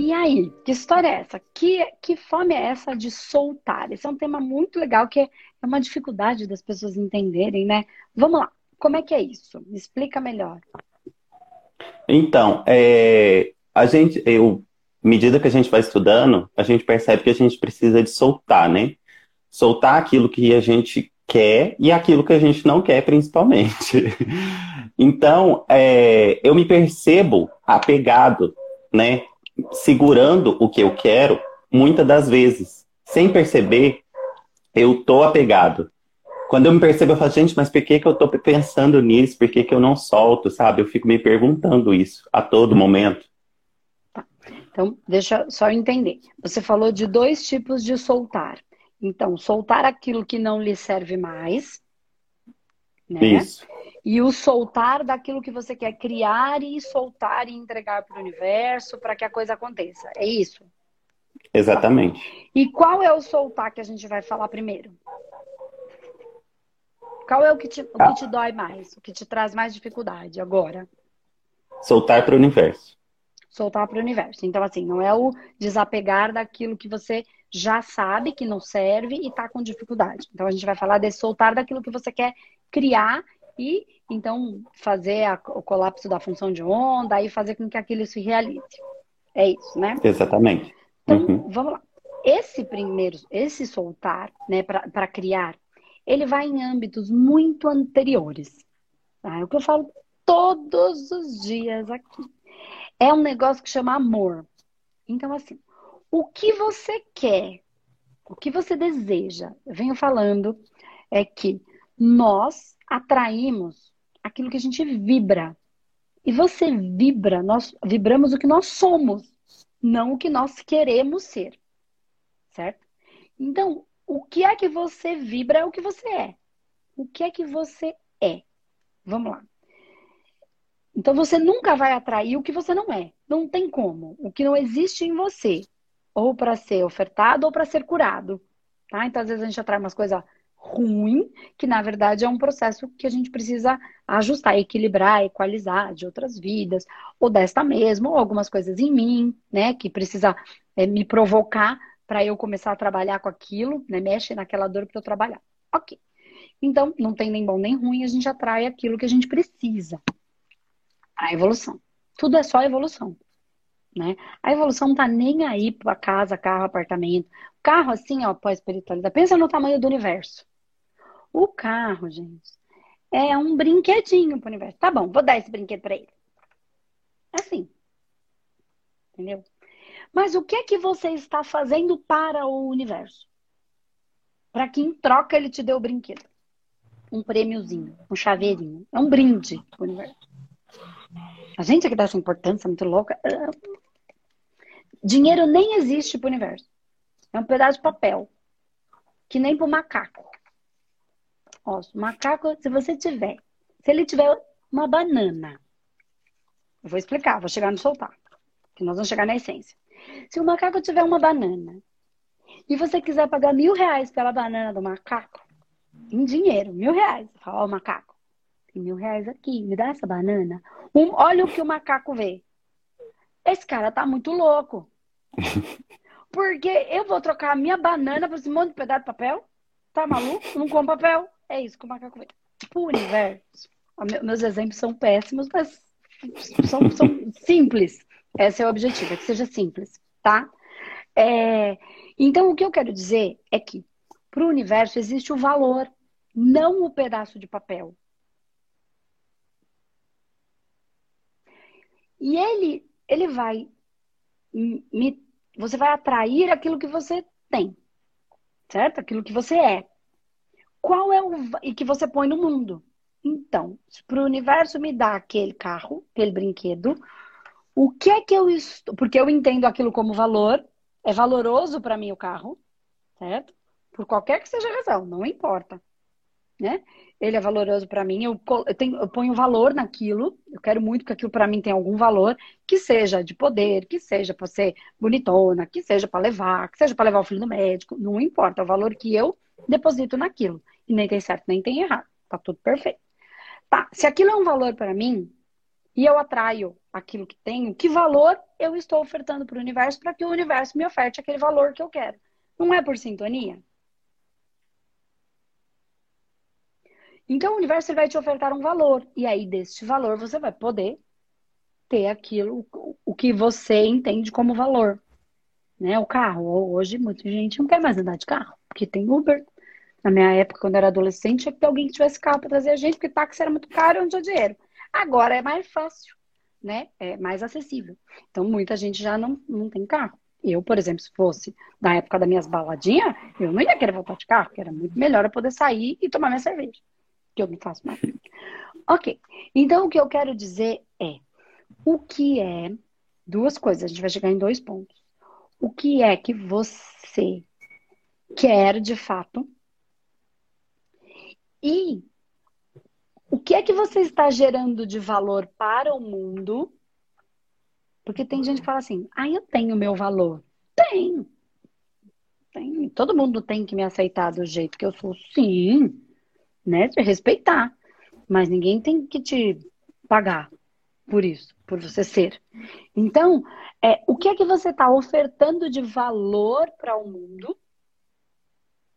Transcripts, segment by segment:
E aí, que história é essa? Que, que fome é essa de soltar? Esse é um tema muito legal que é uma dificuldade das pessoas entenderem, né? Vamos lá, como é que é isso? Me explica melhor. Então, é, a gente, eu, à medida que a gente vai estudando, a gente percebe que a gente precisa de soltar, né? Soltar aquilo que a gente quer e aquilo que a gente não quer, principalmente. então, é, eu me percebo apegado, né? Segurando o que eu quero, muitas das vezes. Sem perceber, eu tô apegado. Quando eu me percebo, eu falo, gente, mas por que, que eu tô pensando nisso? Por que, que eu não solto, sabe? Eu fico me perguntando isso a todo momento. Tá. Então, deixa só eu entender. Você falou de dois tipos de soltar. Então, soltar aquilo que não lhe serve mais. Né? Isso. E o soltar daquilo que você quer criar e soltar e entregar para o universo para que a coisa aconteça. É isso? Exatamente. E qual é o soltar que a gente vai falar primeiro? Qual é o que te, o que te dói mais? O que te traz mais dificuldade agora? Soltar para o universo. Soltar para o universo. Então, assim, não é o desapegar daquilo que você já sabe que não serve e está com dificuldade. Então a gente vai falar de soltar daquilo que você quer criar e então fazer a, o colapso da função de onda e fazer com que aquilo se realize. É isso, né? Exatamente. Então, uhum. vamos lá. Esse primeiro, esse soltar, né, para criar, ele vai em âmbitos muito anteriores. Tá? É o que eu falo todos os dias aqui. É um negócio que chama amor. Então, assim, o que você quer, o que você deseja. Eu venho falando é que nós atraímos aquilo que a gente vibra. E você vibra, nós vibramos o que nós somos, não o que nós queremos ser. Certo? Então, o que é que você vibra é o que você é. O que é que você é? Vamos lá. Então você nunca vai atrair o que você não é. Não tem como. O que não existe em você ou para ser ofertado ou para ser curado. Tá? Então, às vezes, a gente atrai umas coisas ruins, que na verdade é um processo que a gente precisa ajustar, equilibrar, equalizar de outras vidas, ou desta mesmo, ou algumas coisas em mim, né, que precisa é, me provocar para eu começar a trabalhar com aquilo, né, mexe naquela dor para eu trabalhar. Ok. Então, não tem nem bom nem ruim, a gente atrai aquilo que a gente precisa. A evolução. Tudo é só evolução. Né? A evolução não tá nem aí para casa, carro, apartamento. Carro, assim, ó, pós-espiritualidade. Pensa no tamanho do universo. O carro, gente, é um brinquedinho pro universo. Tá bom, vou dar esse brinquedo para ele. É assim. Entendeu? Mas o que é que você está fazendo para o universo? Para que em troca ele te dê o brinquedo. Um prêmiozinho, um chaveirinho. É um brinde pro universo. A gente é que dá essa importância muito louca. Dinheiro nem existe pro universo. É um pedaço de papel. Que nem pro macaco. Ó, macaco, se você tiver, se ele tiver uma banana, eu vou explicar, vou chegar no soltar, que nós vamos chegar na essência. Se o macaco tiver uma banana e você quiser pagar mil reais pela banana do macaco, em dinheiro, mil reais, fala, ó, macaco, tem mil reais aqui, me dá essa banana. Um, olha o que o macaco vê. Esse cara tá muito louco. Porque eu vou trocar a minha banana por esse monte de pedaço de papel? Tá maluco? Não como papel. É isso que o macaco vê. Tipo, o universo. Meus exemplos são péssimos, mas são, são simples. Esse é o objetivo, é que seja simples, tá? É, então, o que eu quero dizer é que para o universo existe o valor, não o pedaço de papel. E ele, ele vai me, você vai atrair aquilo que você tem, certo? Aquilo que você é. Qual é o e que você põe no mundo? Então, para o universo me dá aquele carro, aquele brinquedo, o que é que eu estou? Porque eu entendo aquilo como valor, é valoroso para mim o carro, certo? Por qualquer que seja a razão, não importa né? Ele é valoroso para mim, eu, eu, tenho, eu ponho valor naquilo, eu quero muito que aquilo para mim tenha algum valor, que seja de poder, que seja para ser bonitona, que seja para levar, que seja para levar o filho no médico, não importa, é o valor que eu deposito naquilo. E nem tem certo, nem tem errado, tá tudo perfeito. Tá, se aquilo é um valor para mim, e eu atraio aquilo que tenho, que valor eu estou ofertando para o universo para que o universo me oferte aquele valor que eu quero. Não é por sintonia? Então o universo vai te ofertar um valor e aí deste valor você vai poder ter aquilo o que você entende como valor, né? O carro. Hoje muita gente não quer mais andar de carro, porque tem Uber. Na minha época, quando eu era adolescente, tinha que ter alguém que tivesse carro para trazer a gente, porque táxi era muito caro e não tinha dinheiro. Agora é mais fácil, né? É mais acessível. Então muita gente já não, não tem carro. Eu, por exemplo, se fosse na época das minhas baladinhas, eu não ia querer voltar de carro, porque era muito melhor eu poder sair e tomar minha cerveja, que eu não faço mais. ok. Então, o que eu quero dizer é o que é duas coisas, a gente vai chegar em dois pontos. O que é que você quer de fato? E o que é que você está gerando de valor para o mundo porque tem gente que fala assim, ah, eu tenho meu valor. Tem. Tem. Todo mundo tem que me aceitar do jeito que eu sou, sim. Né? Te respeitar. Mas ninguém tem que te pagar por isso, por você ser. Então, é, o que é que você está ofertando de valor para o mundo?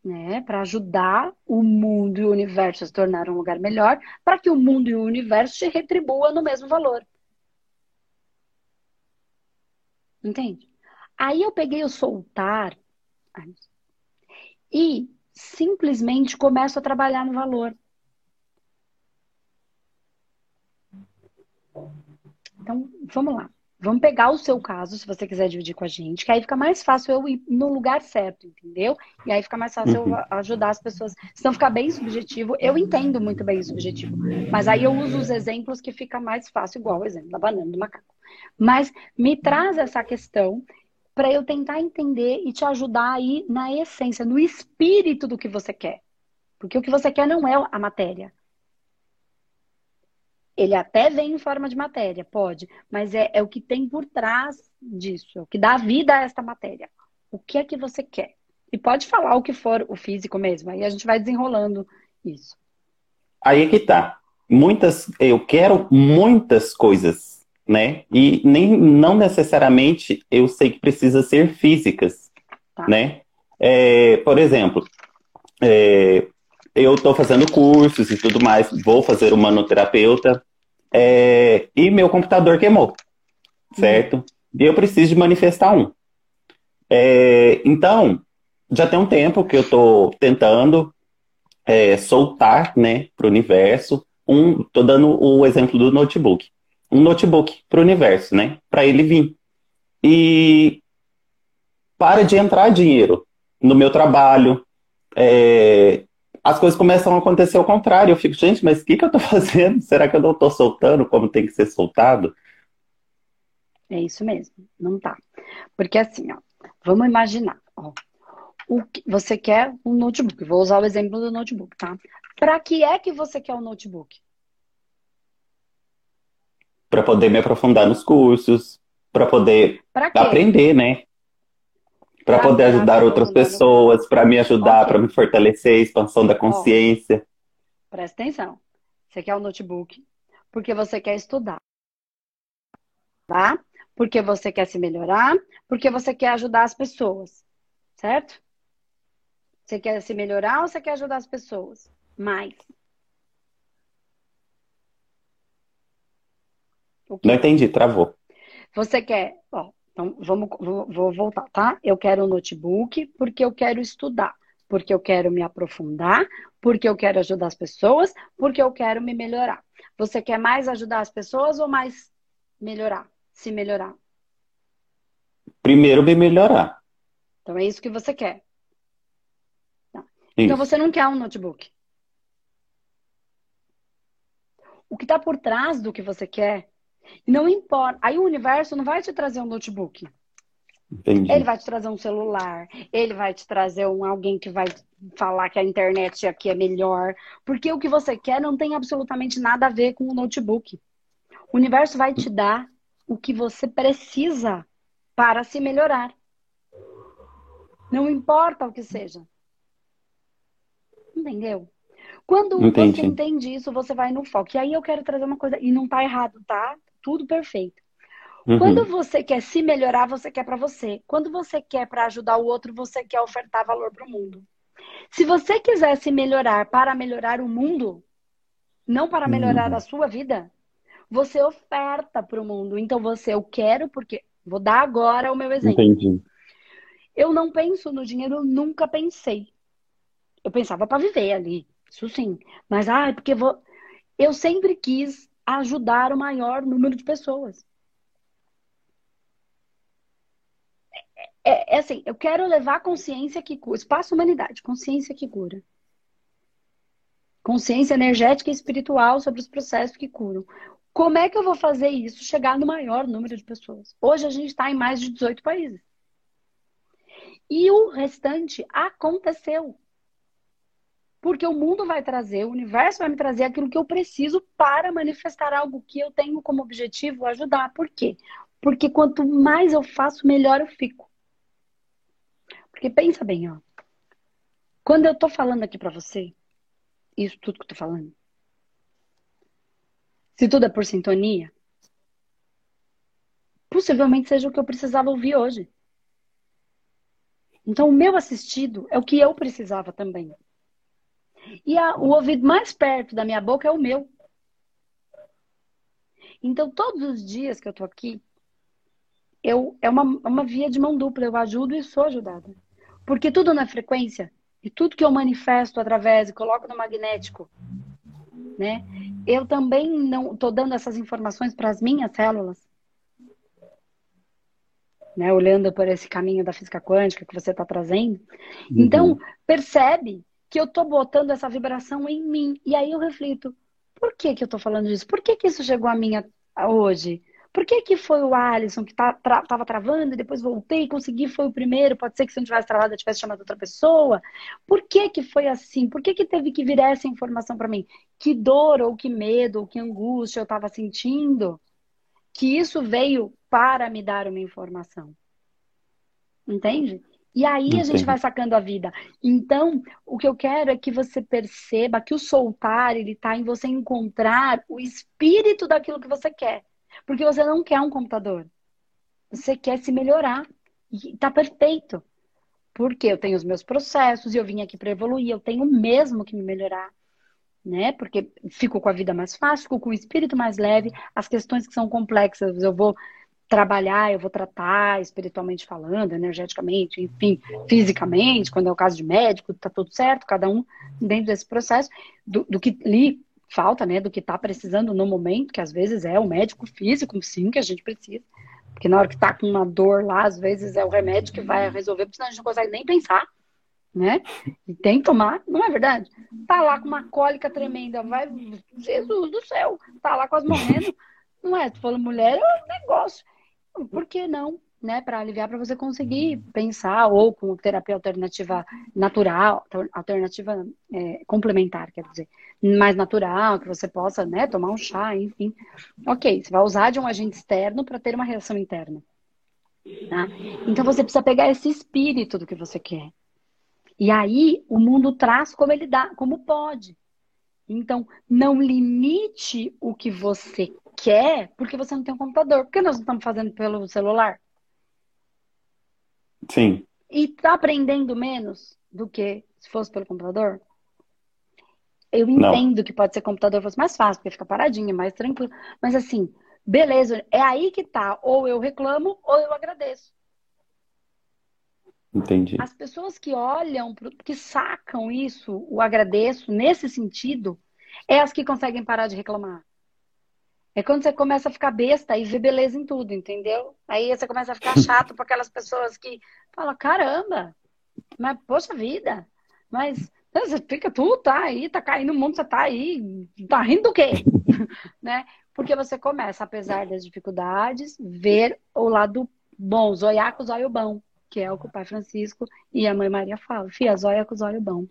Né, para ajudar o mundo e o universo a se tornar um lugar melhor, para que o mundo e o universo te retribua no mesmo valor. Entende? Aí eu peguei o soltar e simplesmente começo a trabalhar no valor. Então, vamos lá. Vamos pegar o seu caso, se você quiser dividir com a gente, que aí fica mais fácil eu ir no lugar certo, entendeu? E aí fica mais fácil uhum. eu ajudar as pessoas. Se não ficar bem subjetivo, eu entendo muito bem subjetivo. Mas aí eu uso os exemplos que fica mais fácil, igual o exemplo da banana do macaco. Mas me traz essa questão para eu tentar entender e te ajudar aí na essência, no espírito do que você quer. Porque o que você quer não é a matéria. Ele até vem em forma de matéria, pode, mas é, é o que tem por trás disso, é o que dá vida a esta matéria. O que é que você quer? E pode falar o que for o físico mesmo, aí a gente vai desenrolando isso. Aí é que tá. Muitas, eu quero muitas coisas, né? E nem não necessariamente eu sei que precisa ser físicas, tá. né? É, por exemplo, é, eu estou fazendo cursos e tudo mais, vou fazer o manoterapeuta, é, e meu computador queimou, certo? Uhum. E eu preciso de manifestar um. É, então, já tem um tempo que eu estou tentando é, soltar, né, para o universo, um, tô dando o exemplo do notebook, um notebook para o universo, né, para ele vir. E para de entrar dinheiro no meu trabalho, é, as coisas começam a acontecer ao contrário. Eu fico, gente, mas o que, que eu estou fazendo? Será que eu não estou soltando como tem que ser soltado? É isso mesmo, não tá. Porque assim, ó, vamos imaginar, ó, o que, você quer um notebook. Vou usar o exemplo do notebook, tá? Para que é que você quer um notebook? Para poder me aprofundar nos cursos, para poder aprender, né? para poder ajudar outras pessoas, para me ajudar, okay. para me fortalecer, expansão da consciência. Oh, presta atenção. Você quer um notebook porque você quer estudar, tá? Porque você quer se melhorar, porque você quer ajudar as pessoas, certo? Você quer se melhorar ou você quer ajudar as pessoas? Mais. Não entendi, travou. Você quer, ó, então, vamos, vou voltar, tá? Eu quero um notebook porque eu quero estudar, porque eu quero me aprofundar, porque eu quero ajudar as pessoas, porque eu quero me melhorar. Você quer mais ajudar as pessoas ou mais melhorar? Se melhorar? Primeiro me melhorar. Então é isso que você quer. Tá. Então você não quer um notebook. O que está por trás do que você quer não importa. Aí o universo não vai te trazer um notebook. Entendi. Ele vai te trazer um celular, ele vai te trazer um alguém que vai falar que a internet aqui é melhor, porque o que você quer não tem absolutamente nada a ver com o notebook. O universo vai te dar o que você precisa para se melhorar. Não importa o que seja. Entendeu? Quando Entendi. você entende isso, você vai no foco. E aí eu quero trazer uma coisa, e não tá errado, tá? Tudo perfeito. Uhum. Quando você quer se melhorar, você quer para você. Quando você quer para ajudar o outro, você quer ofertar valor para o mundo. Se você quiser se melhorar para melhorar o mundo, não para melhorar uhum. a sua vida, você oferta para o mundo. Então você, eu quero porque vou dar agora o meu exemplo. Entendi. Eu não penso no dinheiro, eu nunca pensei. Eu pensava para viver ali, isso sim. Mas ah, porque vou eu sempre quis ajudar o maior número de pessoas. É, é, assim, eu quero levar consciência que cura, espaço humanidade, consciência que cura. Consciência energética e espiritual sobre os processos que curam. Como é que eu vou fazer isso chegar no maior número de pessoas? Hoje a gente está em mais de 18 países. E o restante aconteceu. Porque o mundo vai trazer, o universo vai me trazer aquilo que eu preciso para manifestar algo que eu tenho como objetivo ajudar. Por quê? Porque quanto mais eu faço, melhor eu fico. Porque pensa bem, ó. Quando eu tô falando aqui para você, isso tudo que eu tô falando, se tudo é por sintonia, possivelmente seja o que eu precisava ouvir hoje. Então, o meu assistido é o que eu precisava também. E a, o ouvido mais perto da minha boca é o meu. Então, todos os dias que eu tô aqui, eu, é uma, uma via de mão dupla. Eu ajudo e sou ajudada. Porque tudo na frequência e tudo que eu manifesto através e coloco no magnético, né? Eu também não estou dando essas informações para as minhas células, né? Olhando por esse caminho da física quântica que você está trazendo. Uhum. Então percebe que eu estou botando essa vibração em mim e aí eu reflito: por que que eu estou falando disso? Por que que isso chegou a mim hoje? Por que, que foi o Alisson que tá, tava travando e depois voltei e consegui, foi o primeiro? Pode ser que se não tivesse travado eu tivesse chamado outra pessoa. Por que que foi assim? Por que que teve que vir essa informação para mim? Que dor ou que medo ou que angústia eu estava sentindo? Que isso veio para me dar uma informação. Entende? E aí Entendi. a gente vai sacando a vida. Então, o que eu quero é que você perceba que o soltar, ele está em você encontrar o espírito daquilo que você quer. Porque você não quer um computador. Você quer se melhorar. E tá perfeito. Porque eu tenho os meus processos e eu vim aqui para evoluir, eu tenho mesmo que me melhorar. Né? Porque fico com a vida mais fácil, fico com o espírito mais leve, as questões que são complexas eu vou trabalhar, eu vou tratar espiritualmente falando, energeticamente, enfim, fisicamente, quando é o caso de médico, tá tudo certo, cada um dentro desse processo, do, do que lhe falta, né, do que está precisando no momento, que às vezes é o médico físico, sim, que a gente precisa. Porque na hora que está com uma dor lá, às vezes é o remédio que vai resolver, porque senão a gente não consegue nem pensar, né? E tem que tomar, não é verdade? Tá lá com uma cólica tremenda, vai, Jesus do céu, tá lá quase morrendo, não é? Tu falou, mulher, é um negócio. Por que não? né, para aliviar, para você conseguir pensar, ou com terapia alternativa natural, alternativa é, complementar, quer dizer, mais natural, que você possa, né, tomar um chá, enfim. Ok, você vai usar de um agente externo para ter uma reação interna. Tá? Então você precisa pegar esse espírito do que você quer. E aí o mundo traz como ele dá, como pode. Então, não limite o que você quer porque você não tem um computador. Por que nós não estamos fazendo pelo celular? Sim. E tá aprendendo menos do que se fosse pelo computador? Eu entendo Não. que pode ser computador fosse mais fácil, porque fica paradinho, mais tranquilo. Mas assim, beleza, é aí que tá. Ou eu reclamo, ou eu agradeço. Entendi. As pessoas que olham, que sacam isso, o agradeço, nesse sentido, é as que conseguem parar de reclamar. É quando você começa a ficar besta e vê beleza em tudo, entendeu? Aí você começa a ficar chato para aquelas pessoas que falam, caramba, mas poxa vida, mas você fica, tu tá aí, tá caindo o mundo, você tá aí, tá rindo do quê? né? Porque você começa, apesar das dificuldades, ver o lado bom, zoiar com os olhos bom, que é o que o pai Francisco e a mãe Maria falam, fia, zóia com os olhos bom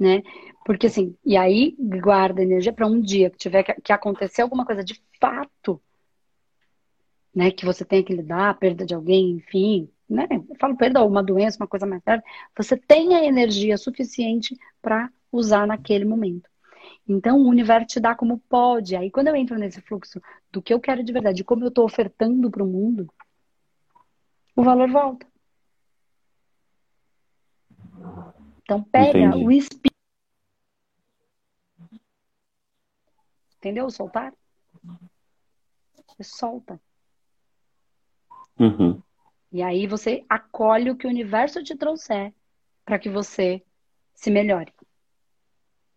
né? Porque assim, e aí guarda energia para um dia que tiver que, que, acontecer alguma coisa de fato, né? Que você tenha que lidar, perda de alguém, enfim, né? Eu falo perda uma doença, uma coisa mais grave, você tenha energia suficiente para usar naquele momento. Então, o universo te dá como pode. Aí, quando eu entro nesse fluxo do que eu quero de verdade, de como eu estou ofertando para o mundo, o valor volta. Então, pega Entendi. o espírito. Entendeu? Soltar? Você solta. Uhum. E aí você acolhe o que o universo te trouxer para que você se melhore.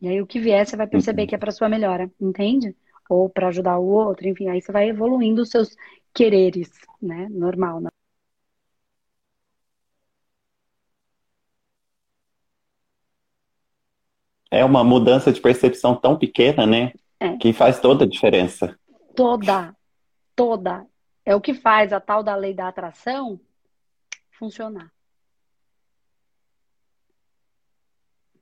E aí o que vier você vai perceber uhum. que é para sua melhora, entende? Ou para ajudar o outro, enfim, aí você vai evoluindo os seus quereres, né? Normal, né? É uma mudança de percepção tão pequena, né? É. Que faz toda a diferença. Toda, toda. É o que faz a tal da lei da atração funcionar.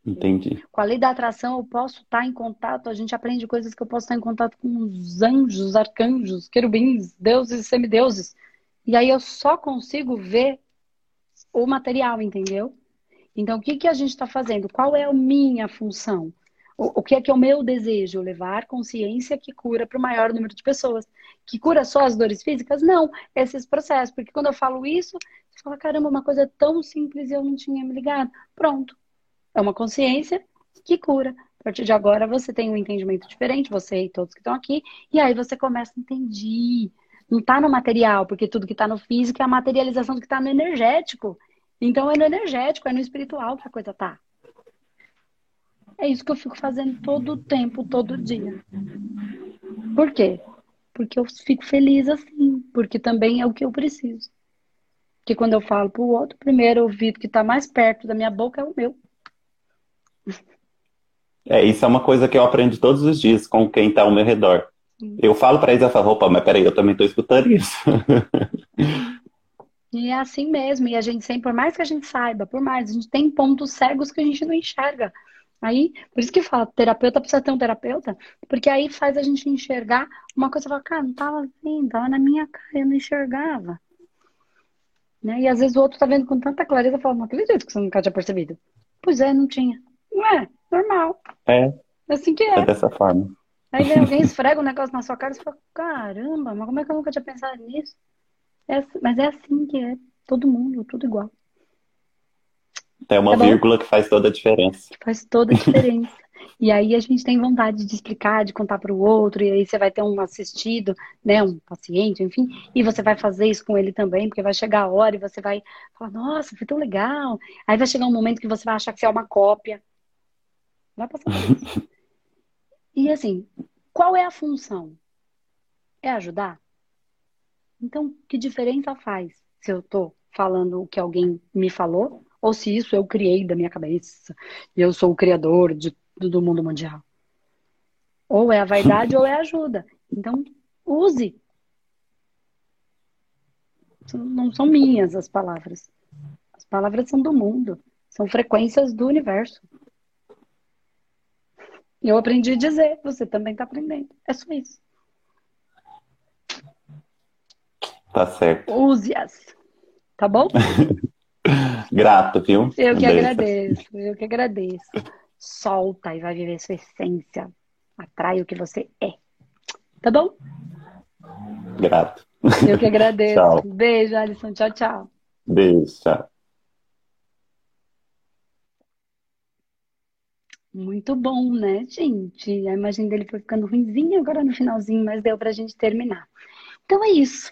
Entendi. Com a lei da atração, eu posso estar em contato, a gente aprende coisas que eu posso estar em contato com os anjos, arcanjos, querubins, deuses e semideuses. E aí eu só consigo ver o material, entendeu? Então, o que, que a gente está fazendo? Qual é a minha função? O, o que é que é o meu desejo? Levar consciência que cura para o maior número de pessoas. Que cura só as dores físicas? Não, esses processos. Porque quando eu falo isso, você fala, caramba, uma coisa tão simples e eu não tinha me ligado. Pronto. É uma consciência que cura. A partir de agora você tem um entendimento diferente, você e todos que estão aqui, e aí você começa a entender. Não está no material, porque tudo que está no físico é a materialização do que está no energético. Então é no energético, é no espiritual que a coisa tá. É isso que eu fico fazendo todo o tempo, todo dia. Por quê? Porque eu fico feliz assim, porque também é o que eu preciso. Que quando eu falo pro outro, o primeiro ouvido que está mais perto da minha boca é o meu. É, isso é uma coisa que eu aprendo todos os dias com quem está ao meu redor. Eu falo para eles, essa roupa, mas peraí, eu também estou escutando isso. E é assim mesmo, e a gente sempre, por mais que a gente saiba, por mais, a gente tem pontos cegos que a gente não enxerga. Aí, por isso que fala, terapeuta precisa ter um terapeuta, porque aí faz a gente enxergar uma coisa, fala, cara, não tava vendo, tava na minha cara, eu não enxergava. Né? E às vezes o outro tá vendo com tanta clareza, fala, não acredito que você nunca tinha percebido. Pois é, não tinha. Não é, normal. É. É assim que é. É dessa forma. Aí vem alguém esfrega um negócio na sua cara e você fala, caramba, mas como é que eu nunca tinha pensado nisso? É, mas é assim que é. Todo mundo, tudo igual. É uma tá vírgula que faz toda a diferença. Faz toda a diferença. e aí a gente tem vontade de explicar, de contar para o outro, e aí você vai ter um assistido, né, um paciente, enfim, e você vai fazer isso com ele também, porque vai chegar a hora e você vai falar, nossa, foi tão legal. Aí vai chegar um momento que você vai achar que você é uma cópia. Vai passar por isso. e assim, qual é a função? É ajudar? Então, que diferença faz se eu estou falando o que alguém me falou ou se isso eu criei da minha cabeça e eu sou o criador de, do mundo mundial? Ou é a vaidade ou é a ajuda. Então, use. Não são minhas as palavras. As palavras são do mundo. São frequências do universo. Eu aprendi a dizer, você também está aprendendo. É só isso. Tá certo. Use-as. Tá bom? Grato, viu? Eu que agradeço, eu que agradeço. Solta e vai viver sua essência. Atrai o que você é. Tá bom? Grato. Eu que agradeço. tchau. Beijo, Alisson. Tchau, tchau. Beijo, tchau. Muito bom, né, gente? A imagem dele foi ficando ruimzinha agora no finalzinho, mas deu pra gente terminar. Então é isso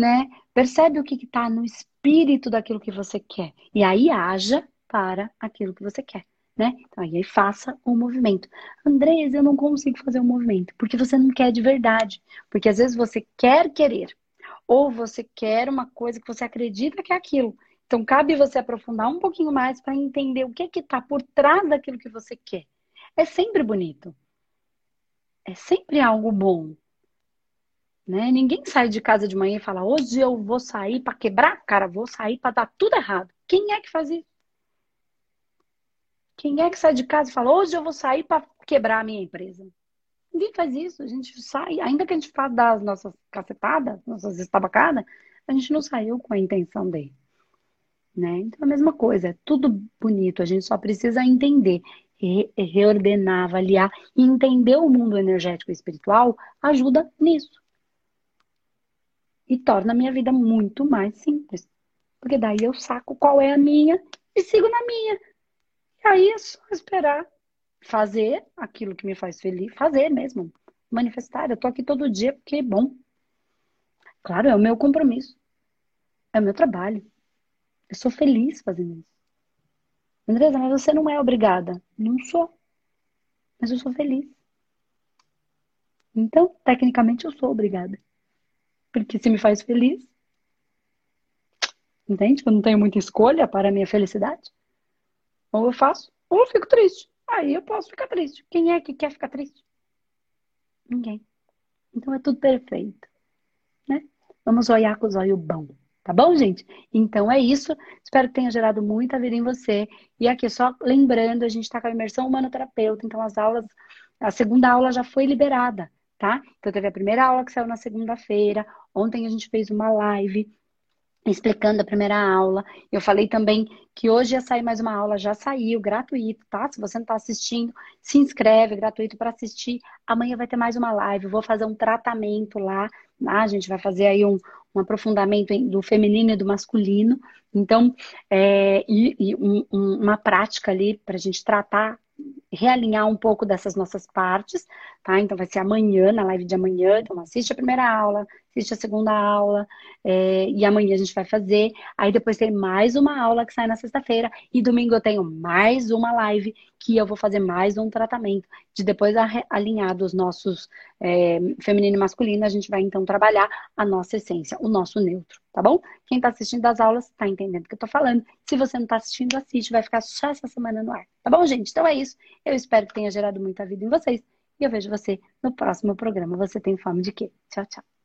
né? Percebe o que está no espírito daquilo que você quer. E aí haja para aquilo que você quer. Né? Então, aí faça o um movimento. Andrés, eu não consigo fazer o um movimento, porque você não quer de verdade. Porque às vezes você quer querer, ou você quer uma coisa que você acredita que é aquilo. Então, cabe você aprofundar um pouquinho mais para entender o que que está por trás daquilo que você quer. É sempre bonito. É sempre algo bom. Né? Ninguém sai de casa de manhã e fala: hoje eu vou sair para quebrar, cara, vou sair para dar tudo errado. Quem é que faz isso? Quem é que sai de casa e fala: hoje eu vou sair para quebrar a minha empresa? Ninguém faz isso. A gente sai, ainda que a gente faça das nossas cacetadas, nossas estabacadas, a gente não saiu com a intenção dele. Né? Então, a mesma coisa, é tudo bonito, a gente só precisa entender. re reordenar, avaliar e entender o mundo energético e espiritual ajuda nisso. E torna a minha vida muito mais simples. Porque daí eu saco qual é a minha e sigo na minha. E aí é só esperar fazer aquilo que me faz feliz, fazer mesmo, manifestar. Eu tô aqui todo dia porque é bom. Claro, é o meu compromisso. É o meu trabalho. Eu sou feliz fazendo isso. Andresa, mas você não é obrigada. Não sou. Mas eu sou feliz. Então, tecnicamente, eu sou obrigada. Porque se me faz feliz, entende? Eu não tenho muita escolha para a minha felicidade. Ou eu faço, ou eu fico triste. Aí eu posso ficar triste. Quem é que quer ficar triste? Ninguém. Então é tudo perfeito. Né? Vamos olhar com os olhos bons. Tá bom, gente? Então é isso. Espero que tenha gerado muita vida em você. E aqui, só lembrando, a gente está com a imersão humanoterapeuta, então as aulas, a segunda aula já foi liberada, tá? Então teve a primeira aula que saiu na segunda-feira. Ontem a gente fez uma live explicando a primeira aula. Eu falei também que hoje ia sair mais uma aula, já saiu, gratuito, tá? Se você não está assistindo, se inscreve, gratuito para assistir. Amanhã vai ter mais uma live, eu vou fazer um tratamento lá, tá? A gente vai fazer aí um, um aprofundamento do feminino e do masculino. Então, é, e, e um, uma prática ali para a gente tratar, realinhar um pouco dessas nossas partes, tá? Então vai ser amanhã, na live de amanhã. Então assiste a primeira aula, assiste a segunda aula, é, e amanhã a gente vai fazer. Aí depois tem mais uma aula que sai na sexta-feira, e domingo eu tenho mais uma live que eu vou fazer mais um tratamento de depois alinhar dos nossos é, feminino e masculino, a gente vai então trabalhar a nossa essência, o nosso neutro, tá bom? Quem está assistindo as aulas está entendendo o que eu tô falando. Se você não está assistindo, assiste, vai ficar só essa semana no ar, tá bom, gente? Então é isso. Eu espero que tenha gerado muita vida em vocês. E eu vejo você no próximo programa. Você tem fome de quê? Tchau, tchau.